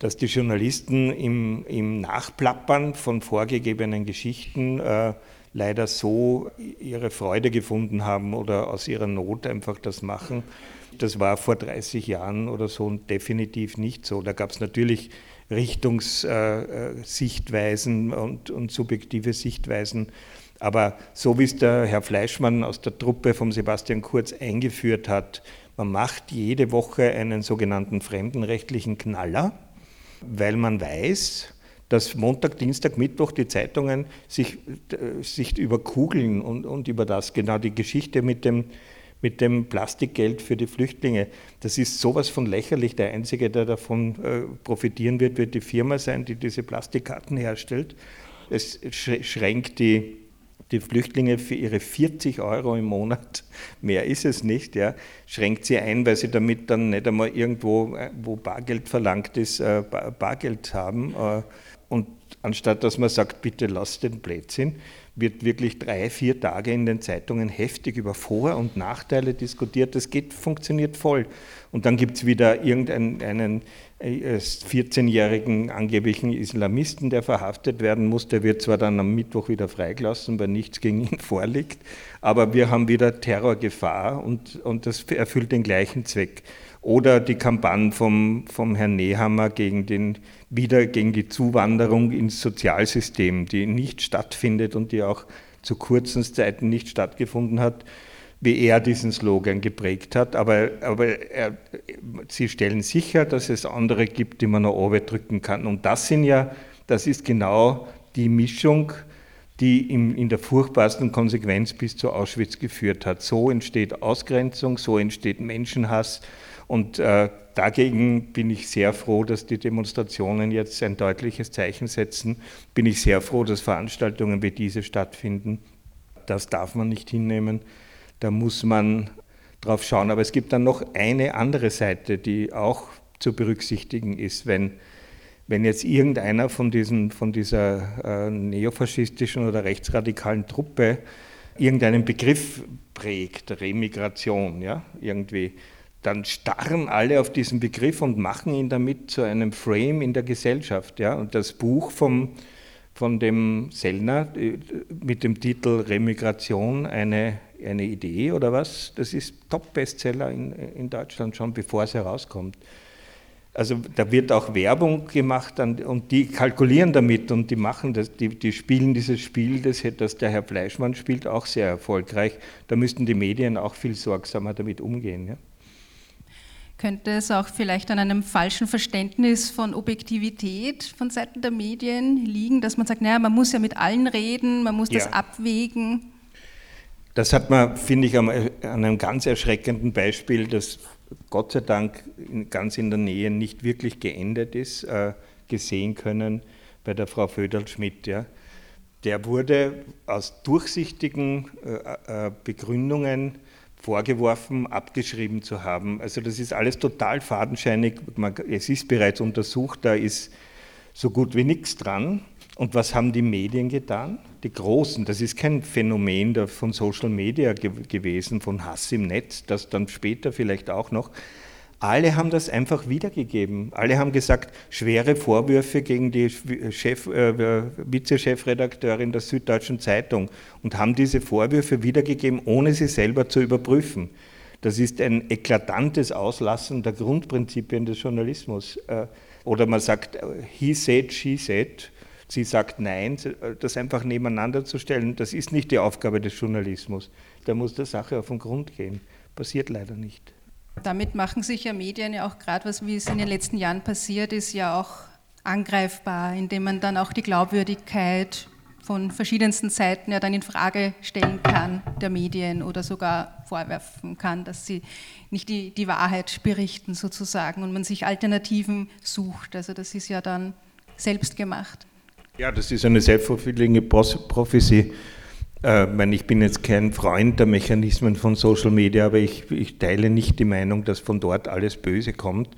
dass die Journalisten im, im Nachplappern von vorgegebenen Geschichten äh, leider so ihre Freude gefunden haben oder aus ihrer Not einfach das machen. Das war vor 30 Jahren oder so definitiv nicht so. Da gab es natürlich Richtungssichtweisen äh, und, und subjektive Sichtweisen. Aber so wie es der Herr Fleischmann aus der Truppe vom Sebastian Kurz eingeführt hat, man macht jede Woche einen sogenannten fremdenrechtlichen Knaller weil man weiß, dass Montag, Dienstag, Mittwoch die Zeitungen sich, äh, sich überkugeln und, und über das, genau die Geschichte mit dem, mit dem Plastikgeld für die Flüchtlinge. Das ist sowas von lächerlich. Der Einzige, der davon äh, profitieren wird, wird die Firma sein, die diese Plastikkarten herstellt. Es schränkt die die Flüchtlinge für ihre 40 Euro im Monat, mehr ist es nicht, ja, schränkt sie ein, weil sie damit dann nicht einmal irgendwo, äh, wo Bargeld verlangt ist, äh, Bargeld haben. Äh, und anstatt dass man sagt, bitte lasst den Blödsinn, wird wirklich drei, vier Tage in den Zeitungen heftig über Vor- und Nachteile diskutiert. Das geht, funktioniert voll. Und dann gibt es wieder irgendeinen 14-jährigen äh, angeblichen Islamisten, der verhaftet werden muss. Der wird zwar dann am Mittwoch wieder freigelassen, weil nichts gegen ihn vorliegt, aber wir haben wieder Terrorgefahr und, und das erfüllt den gleichen Zweck. Oder die Kampagne vom, vom Herrn Nehammer gegen, den, wieder gegen die Zuwanderung ins Sozialsystem, die nicht stattfindet und die auch zu kurzen Zeiten nicht stattgefunden hat, wie er diesen Slogan geprägt hat. Aber, aber er, sie stellen sicher, dass es andere gibt, die man noch drücken kann. Und das sind ja, das ist genau die Mischung, die in, in der furchtbarsten Konsequenz bis zu Auschwitz geführt hat. So entsteht Ausgrenzung, so entsteht Menschenhass, und äh, dagegen bin ich sehr froh, dass die Demonstrationen jetzt ein deutliches Zeichen setzen. Bin ich sehr froh, dass Veranstaltungen wie diese stattfinden. Das darf man nicht hinnehmen. Da muss man drauf schauen. Aber es gibt dann noch eine andere Seite, die auch zu berücksichtigen ist, wenn, wenn jetzt irgendeiner von, diesen, von dieser äh, neofaschistischen oder rechtsradikalen Truppe irgendeinen Begriff prägt, Remigration, ja, irgendwie, dann starren alle auf diesen Begriff und machen ihn damit zu einem Frame in der Gesellschaft. Ja? Und das Buch vom, von dem Sellner äh, mit dem Titel Remigration, eine, eine Idee oder was, das ist Top-Bestseller in, in Deutschland schon, bevor es herauskommt. Also da wird auch Werbung gemacht und die kalkulieren damit und die machen das, die, die spielen dieses Spiel, das, das der Herr Fleischmann spielt, auch sehr erfolgreich. Da müssten die Medien auch viel sorgsamer damit umgehen. Ja? Könnte es auch vielleicht an einem falschen Verständnis von Objektivität von Seiten der Medien liegen, dass man sagt, naja, man muss ja mit allen reden, man muss ja. das abwägen? Das hat man, finde ich, an einem ganz erschreckenden Beispiel, das Gott sei Dank ganz in der Nähe nicht wirklich geendet ist, äh, gesehen können bei der Frau Föderl-Schmidt. Ja. Der wurde aus durchsichtigen äh, äh, Begründungen vorgeworfen, abgeschrieben zu haben. Also das ist alles total fadenscheinig. es ist bereits untersucht, da ist so gut wie nichts dran. Und was haben die Medien getan? Die Großen, das ist kein Phänomen von Social Media gewesen, von Hass im Netz, das dann später vielleicht auch noch. Alle haben das einfach wiedergegeben. Alle haben gesagt, schwere Vorwürfe gegen die Chef, äh, Vizechefredakteurin der Süddeutschen Zeitung und haben diese Vorwürfe wiedergegeben, ohne sie selber zu überprüfen. Das ist ein eklatantes Auslassen der Grundprinzipien des Journalismus. Äh, oder man sagt, he said, she said. Sie sagt nein, das einfach nebeneinander zu stellen, das ist nicht die Aufgabe des Journalismus. Da muss der Sache auf den Grund gehen. Passiert leider nicht. Damit machen sich ja Medien ja auch gerade, was wie es in den letzten Jahren passiert ist, ja auch angreifbar, indem man dann auch die Glaubwürdigkeit von verschiedensten Seiten ja dann in Frage stellen kann der Medien oder sogar vorwerfen kann, dass sie nicht die, die Wahrheit berichten sozusagen und man sich Alternativen sucht. Also das ist ja dann selbst gemacht. Ja, das ist eine selbstverfügliche Prophecy. Äh, ich bin jetzt kein Freund der Mechanismen von Social Media, aber ich, ich, teile nicht die Meinung, dass von dort alles Böse kommt.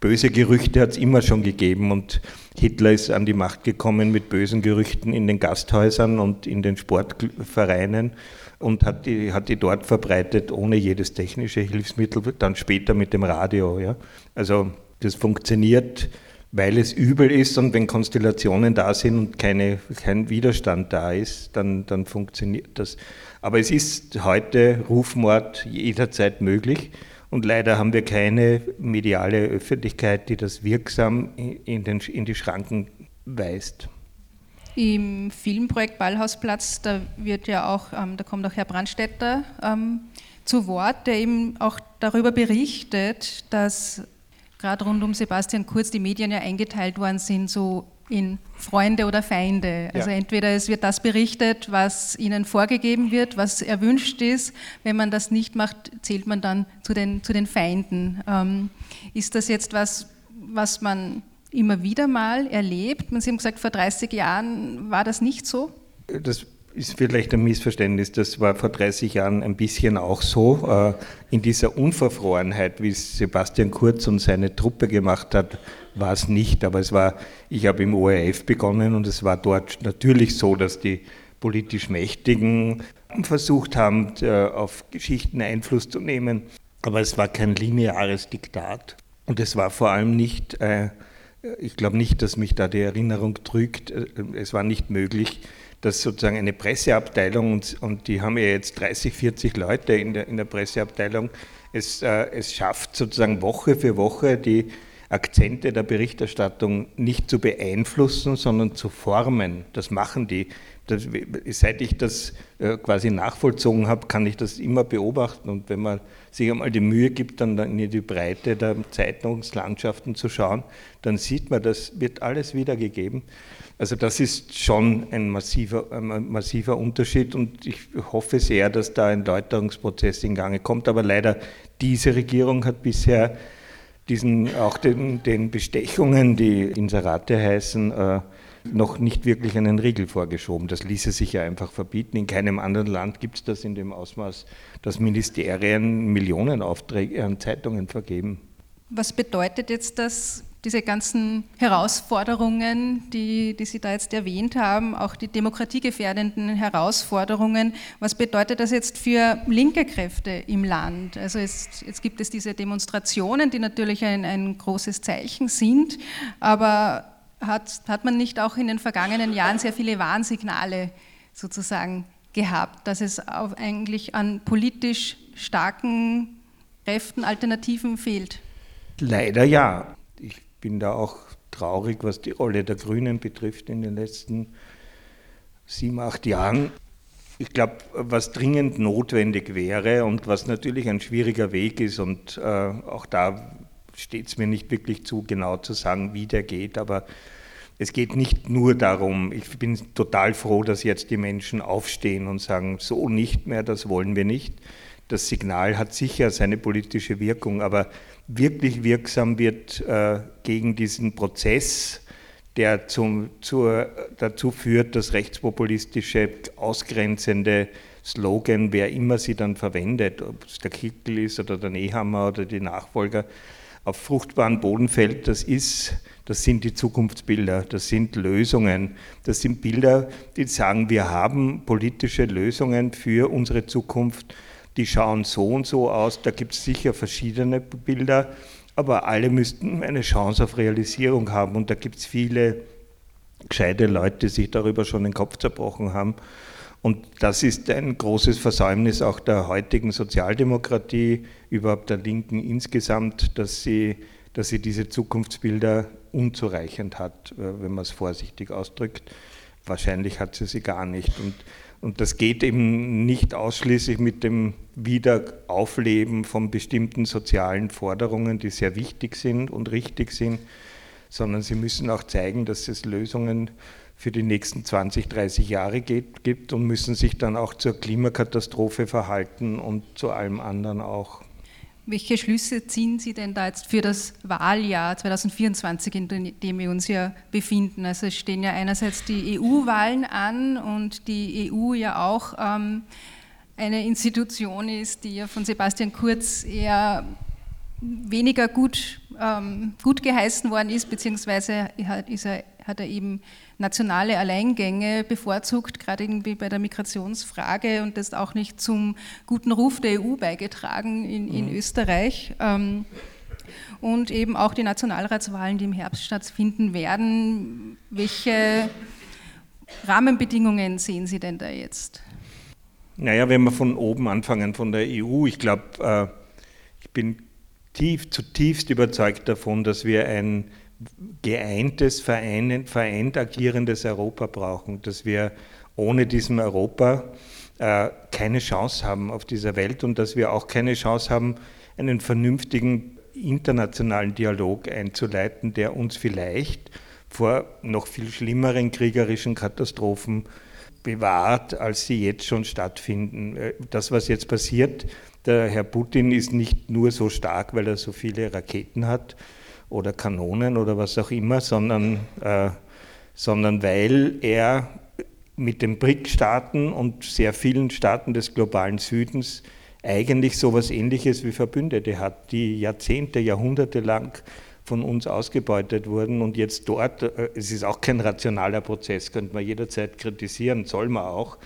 böse Gerüchte hat es immer schon gegeben und Hitler ist an die Macht gekommen mit bösen Gerüchten in den Gasthäusern und in den Sportvereinen und hat die, hat die dort verbreitet ohne jedes technische Hilfsmittel, dann später mit dem Radio. Ja. Also das funktioniert, weil es übel ist und wenn Konstellationen da sind und keine, kein Widerstand da ist, dann, dann funktioniert das. Aber es ist heute Rufmord jederzeit möglich. Und leider haben wir keine mediale Öffentlichkeit, die das wirksam in, den, in die Schranken weist. Im Filmprojekt Ballhausplatz, da wird ja auch, ähm, da kommt auch Herr Brandstätter ähm, zu Wort, der eben auch darüber berichtet, dass gerade rund um Sebastian Kurz die Medien ja eingeteilt worden sind, so in Freunde oder Feinde. Also ja. entweder es wird das berichtet, was ihnen vorgegeben wird, was erwünscht ist. Wenn man das nicht macht, zählt man dann zu den, zu den Feinden. Ähm, ist das jetzt was, was man immer wieder mal erlebt? Sie haben gesagt, vor 30 Jahren war das nicht so? Das ist vielleicht ein Missverständnis. Das war vor 30 Jahren ein bisschen auch so. Äh, in dieser Unverfrorenheit, wie es Sebastian Kurz und seine Truppe gemacht hat, war es nicht. Aber es war, ich habe im ORF begonnen und es war dort natürlich so, dass die politisch Mächtigen versucht haben, äh, auf Geschichten Einfluss zu nehmen. Aber es war kein lineares Diktat. Und es war vor allem nicht, äh, ich glaube nicht, dass mich da die Erinnerung trügt, es war nicht möglich, dass sozusagen eine Presseabteilung, und, und die haben ja jetzt 30, 40 Leute in der, in der Presseabteilung, es, äh, es schafft sozusagen Woche für Woche die Akzente der Berichterstattung nicht zu beeinflussen, sondern zu formen. Das machen die. Das, seit ich das äh, quasi nachvollzogen habe, kann ich das immer beobachten. Und wenn man sich einmal die Mühe gibt, dann in die Breite der Zeitungslandschaften zu schauen, dann sieht man, das wird alles wiedergegeben. Also das ist schon ein massiver, ein massiver Unterschied und ich hoffe sehr, dass da ein Läuterungsprozess in Gange kommt. Aber leider, diese Regierung hat bisher diesen, auch den, den Bestechungen, die Inserate heißen, äh, noch nicht wirklich einen Riegel vorgeschoben. Das ließe sich ja einfach verbieten. In keinem anderen Land gibt es das in dem Ausmaß, dass Ministerien Millionenaufträge an Zeitungen vergeben. Was bedeutet jetzt das diese ganzen Herausforderungen, die, die Sie da jetzt erwähnt haben, auch die demokratiegefährdenden Herausforderungen, was bedeutet das jetzt für linke Kräfte im Land? Also es, jetzt gibt es diese Demonstrationen, die natürlich ein, ein großes Zeichen sind, aber hat, hat man nicht auch in den vergangenen Jahren sehr viele Warnsignale sozusagen gehabt, dass es eigentlich an politisch starken Kräften, Alternativen fehlt? Leider ja. Bin da auch traurig, was die Rolle der Grünen betrifft in den letzten sieben, acht Jahren. Ich glaube, was dringend notwendig wäre und was natürlich ein schwieriger Weg ist und äh, auch da steht es mir nicht wirklich zu, genau zu sagen, wie der geht, aber es geht nicht nur darum, ich bin total froh, dass jetzt die Menschen aufstehen und sagen, so nicht mehr, das wollen wir nicht. Das Signal hat sicher seine politische Wirkung, aber wirklich wirksam wird äh, gegen diesen Prozess, der zum, zur, dazu führt, dass rechtspopulistische, ausgrenzende Slogan, wer immer sie dann verwendet, ob es der Kickel ist oder der Nehammer oder die Nachfolger, auf fruchtbaren Boden fällt, das ist, das sind die Zukunftsbilder, das sind Lösungen, das sind Bilder, die sagen, wir haben politische Lösungen für unsere Zukunft die schauen so und so aus. Da gibt es sicher verschiedene Bilder, aber alle müssten eine Chance auf Realisierung haben. Und da gibt es viele gescheite Leute, die sich darüber schon den Kopf zerbrochen haben. Und das ist ein großes Versäumnis auch der heutigen Sozialdemokratie, überhaupt der Linken insgesamt, dass sie, dass sie diese Zukunftsbilder unzureichend hat, äh, wenn man es vorsichtig ausdrückt. Wahrscheinlich hat sie sie gar nicht. Und und das geht eben nicht ausschließlich mit dem Wiederaufleben von bestimmten sozialen Forderungen, die sehr wichtig sind und richtig sind, sondern sie müssen auch zeigen, dass es Lösungen für die nächsten 20, 30 Jahre geht, gibt und müssen sich dann auch zur Klimakatastrophe verhalten und zu allem anderen auch. Welche Schlüsse ziehen Sie denn da jetzt für das Wahljahr 2024, in dem wir uns ja befinden? Also es stehen ja einerseits die EU-Wahlen an und die EU ja auch ähm, eine Institution ist, die ja von Sebastian Kurz eher weniger gut ähm, gut geheißen worden ist, beziehungsweise hat, er, hat er eben nationale Alleingänge bevorzugt, gerade irgendwie bei der Migrationsfrage und das auch nicht zum guten Ruf der EU beigetragen in, in mhm. Österreich. Ähm, und eben auch die Nationalratswahlen, die im Herbst stattfinden werden. Welche Rahmenbedingungen sehen Sie denn da jetzt? Naja, wenn wir von oben anfangen, von der EU, ich glaube, äh, ich bin tief, zutiefst überzeugt davon, dass wir ein geeintes, vereint, vereint agierendes Europa brauchen, dass wir ohne diesem Europa äh, keine Chance haben auf dieser Welt und dass wir auch keine Chance haben, einen vernünftigen internationalen Dialog einzuleiten, der uns vielleicht vor noch viel schlimmeren kriegerischen Katastrophen bewahrt, als sie jetzt schon stattfinden. Äh, das, was jetzt passiert, der Herr Putin ist nicht nur so stark, weil er so viele Raketen hat oder Kanonen oder was auch immer, sondern, äh, sondern weil er mit den BRIC-Staaten und sehr vielen Staaten des globalen Südens eigentlich so etwas Ähnliches wie Verbündete hat, die Jahrzehnte, Jahrhunderte lang von uns ausgebeutet wurden und jetzt dort, äh, es ist auch kein rationaler Prozess, könnte man jederzeit kritisieren, soll man auch,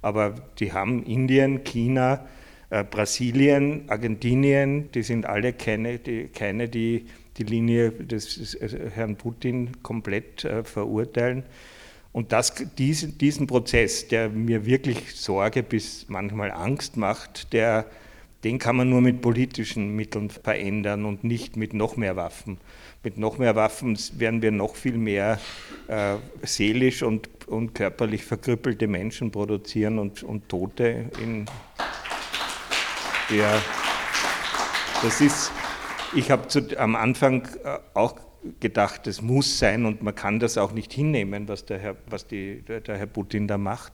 aber die haben Indien, China, äh, Brasilien, Argentinien, die sind alle keine, die, keine, die die Linie des äh, Herrn Putin komplett verurteilen. Und das, diesen, diesen Prozess, der mir wirklich Sorge bis manchmal Angst macht, der, den kann man nur mit politischen Mitteln verändern und nicht mit noch mehr Waffen. Mit noch mehr Waffen werden wir noch viel mehr äh, seelisch und, und körperlich verkrüppelte Menschen produzieren und, und Tote in der. Das ist, ich habe am Anfang äh, auch gedacht, es muss sein und man kann das auch nicht hinnehmen, was der Herr, was die, der Herr Putin da macht.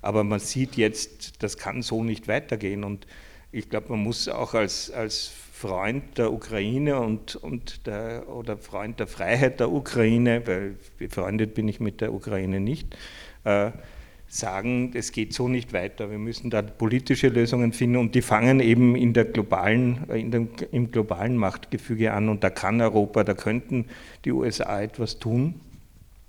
Aber man sieht jetzt, das kann so nicht weitergehen. Und ich glaube, man muss auch als, als Freund der Ukraine und, und der, oder Freund der Freiheit der Ukraine, weil befreundet bin ich mit der Ukraine nicht, äh, sagen, es geht so nicht weiter. Wir müssen da politische Lösungen finden und die fangen eben in der globalen, in dem, im globalen Machtgefüge an und da kann Europa, da könnten die USA etwas tun,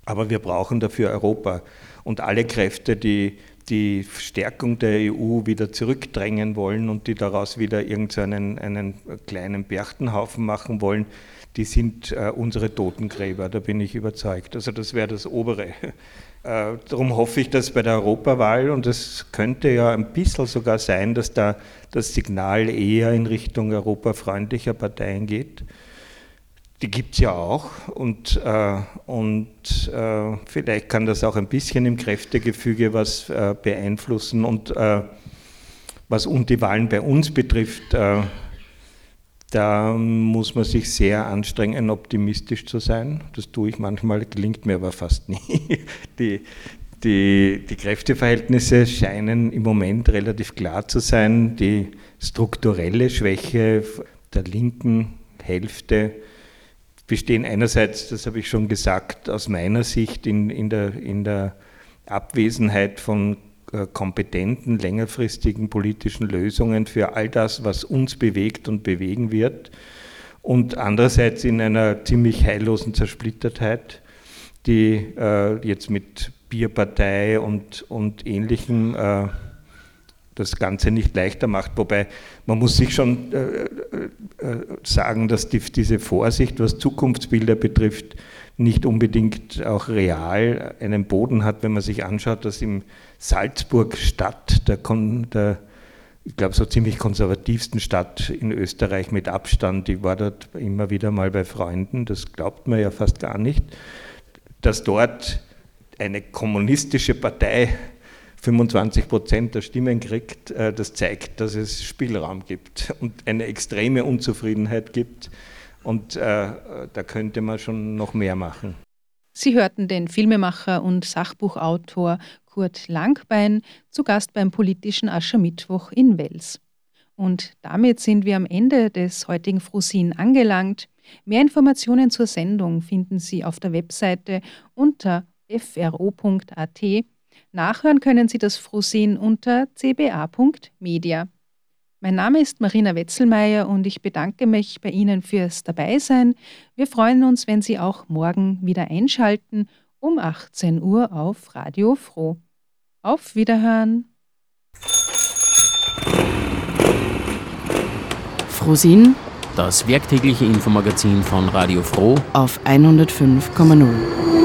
aber wir brauchen dafür Europa und alle Kräfte, die die Stärkung der EU wieder zurückdrängen wollen und die daraus wieder irgendeinen einen kleinen Berchtenhaufen machen wollen, die sind äh, unsere Totengräber, da bin ich überzeugt. Also das wäre das obere äh, darum hoffe ich, dass bei der Europawahl, und es könnte ja ein bisschen sogar sein, dass da das Signal eher in Richtung europafreundlicher Parteien geht. Die gibt es ja auch und, äh, und äh, vielleicht kann das auch ein bisschen im Kräftegefüge was äh, beeinflussen. Und äh, was und die Wahlen bei uns betrifft, äh, da muss man sich sehr anstrengen, optimistisch zu sein. Das tue ich manchmal, gelingt mir aber fast nie. Die, die, die Kräfteverhältnisse scheinen im Moment relativ klar zu sein. Die strukturelle Schwäche der linken Hälfte bestehen einerseits, das habe ich schon gesagt, aus meiner Sicht in, in, der, in der Abwesenheit von kompetenten, längerfristigen politischen Lösungen für all das, was uns bewegt und bewegen wird. Und andererseits in einer ziemlich heillosen Zersplittertheit, die äh, jetzt mit Bierpartei und, und Ähnlichem äh, das Ganze nicht leichter macht. Wobei man muss sich schon äh, äh, sagen, dass die, diese Vorsicht, was Zukunftsbilder betrifft, nicht unbedingt auch real einen Boden hat, wenn man sich anschaut, dass im Salzburg Stadt, der, der ich glaube, so ziemlich konservativsten Stadt in Österreich mit Abstand, ich war dort immer wieder mal bei Freunden, das glaubt man ja fast gar nicht, dass dort eine kommunistische Partei 25 Prozent der Stimmen kriegt, äh, das zeigt, dass es Spielraum gibt und eine extreme Unzufriedenheit gibt und äh, da könnte man schon noch mehr machen. Sie hörten den Filmemacher und Sachbuchautor Kurt Langbein zu Gast beim politischen Aschermittwoch in Wels. Und damit sind wir am Ende des heutigen Frosin angelangt. Mehr Informationen zur Sendung finden Sie auf der Webseite unter fro.at. Nachhören können Sie das Frosin unter cba.media. Mein Name ist Marina Wetzelmeier und ich bedanke mich bei Ihnen fürs Dabeisein. Wir freuen uns, wenn Sie auch morgen wieder einschalten um 18 Uhr auf Radio Froh. Auf Wiederhören. Frosin, Das werktägliche Infomagazin von Radio Froh auf 105,0.